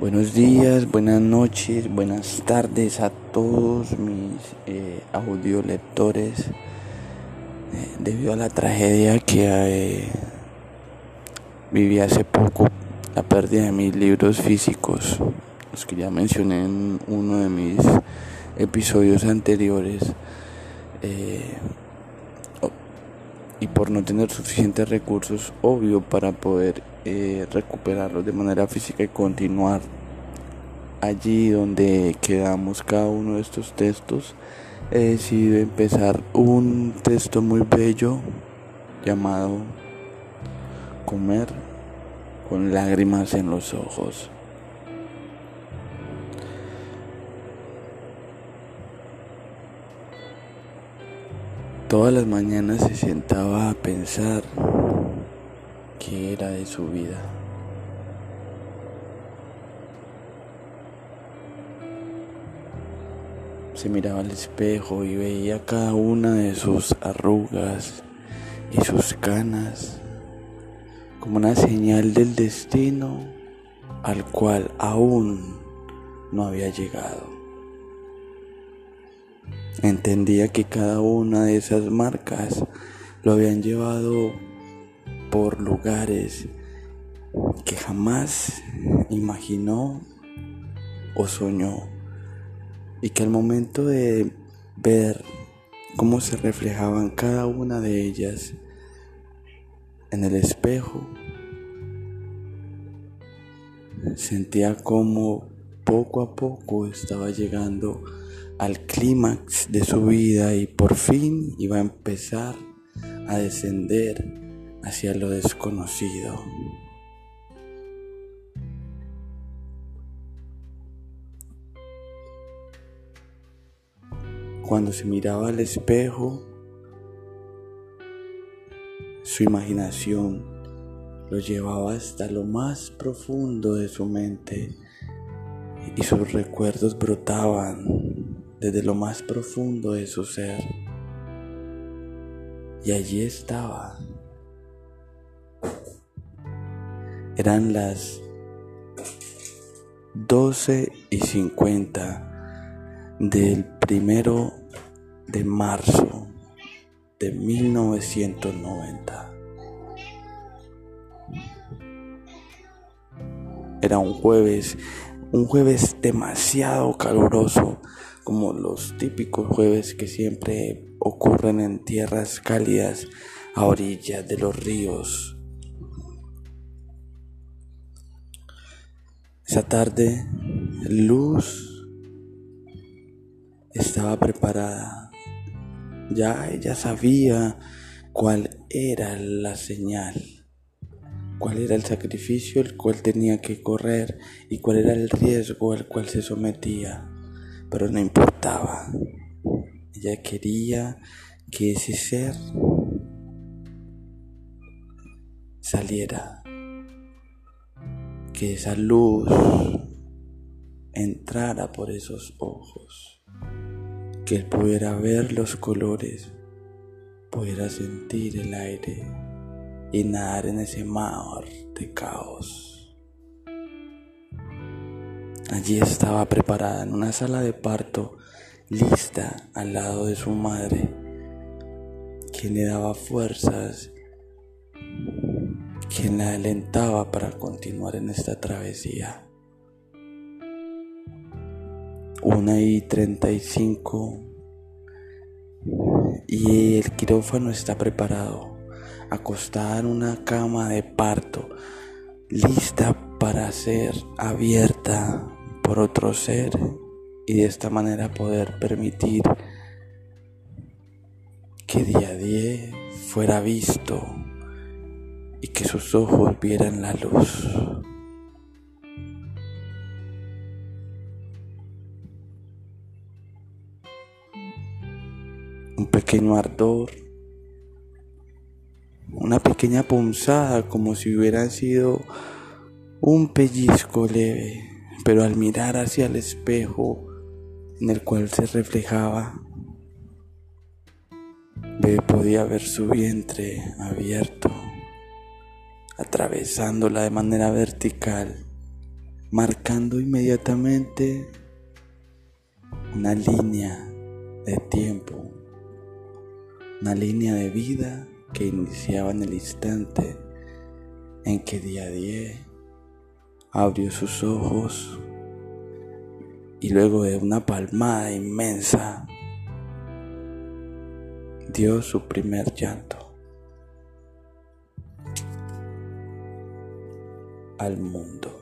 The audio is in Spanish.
Buenos días, buenas noches, buenas tardes a todos mis eh, audiolectores. Eh, debido a la tragedia que eh, viví hace poco, la pérdida de mis libros físicos, los que ya mencioné en uno de mis episodios anteriores, y por no tener suficientes recursos, obvio, para poder eh, recuperarlos de manera física y continuar allí donde quedamos cada uno de estos textos, he decidido empezar un texto muy bello llamado Comer con lágrimas en los ojos. Todas las mañanas se sentaba a pensar qué era de su vida. Se miraba al espejo y veía cada una de sus arrugas y sus canas como una señal del destino al cual aún no había llegado. Entendía que cada una de esas marcas lo habían llevado por lugares que jamás imaginó o soñó. Y que al momento de ver cómo se reflejaban cada una de ellas en el espejo, sentía como poco a poco estaba llegando al clímax de su vida y por fin iba a empezar a descender hacia lo desconocido. Cuando se miraba al espejo, su imaginación lo llevaba hasta lo más profundo de su mente y sus recuerdos brotaban desde lo más profundo de su ser. Y allí estaba. Eran las 12 y 50 del primero de marzo de 1990. Era un jueves, un jueves demasiado caluroso como los típicos jueves que siempre ocurren en tierras cálidas a orillas de los ríos. Esa tarde, Luz estaba preparada. Ya ella sabía cuál era la señal, cuál era el sacrificio el cual tenía que correr y cuál era el riesgo al cual se sometía pero no importaba. Ella quería que ese ser saliera, que esa luz entrara por esos ojos, que él pudiera ver los colores, pudiera sentir el aire y nadar en ese mar de caos. Allí estaba preparada en una sala de parto, lista al lado de su madre, quien le daba fuerzas, quien la alentaba para continuar en esta travesía. Una y treinta y cinco y el quirófano está preparado, acostada en una cama de parto, lista para ser abierta por otro ser y de esta manera poder permitir que día a día fuera visto y que sus ojos vieran la luz. Un pequeño ardor, una pequeña punzada como si hubiera sido un pellizco leve pero al mirar hacia el espejo en el cual se reflejaba, podía ver su vientre abierto, atravesándola de manera vertical marcando inmediatamente una línea de tiempo, una línea de vida que iniciaba en el instante en que día 10 abrió sus ojos y luego de una palmada inmensa dio su primer llanto al mundo.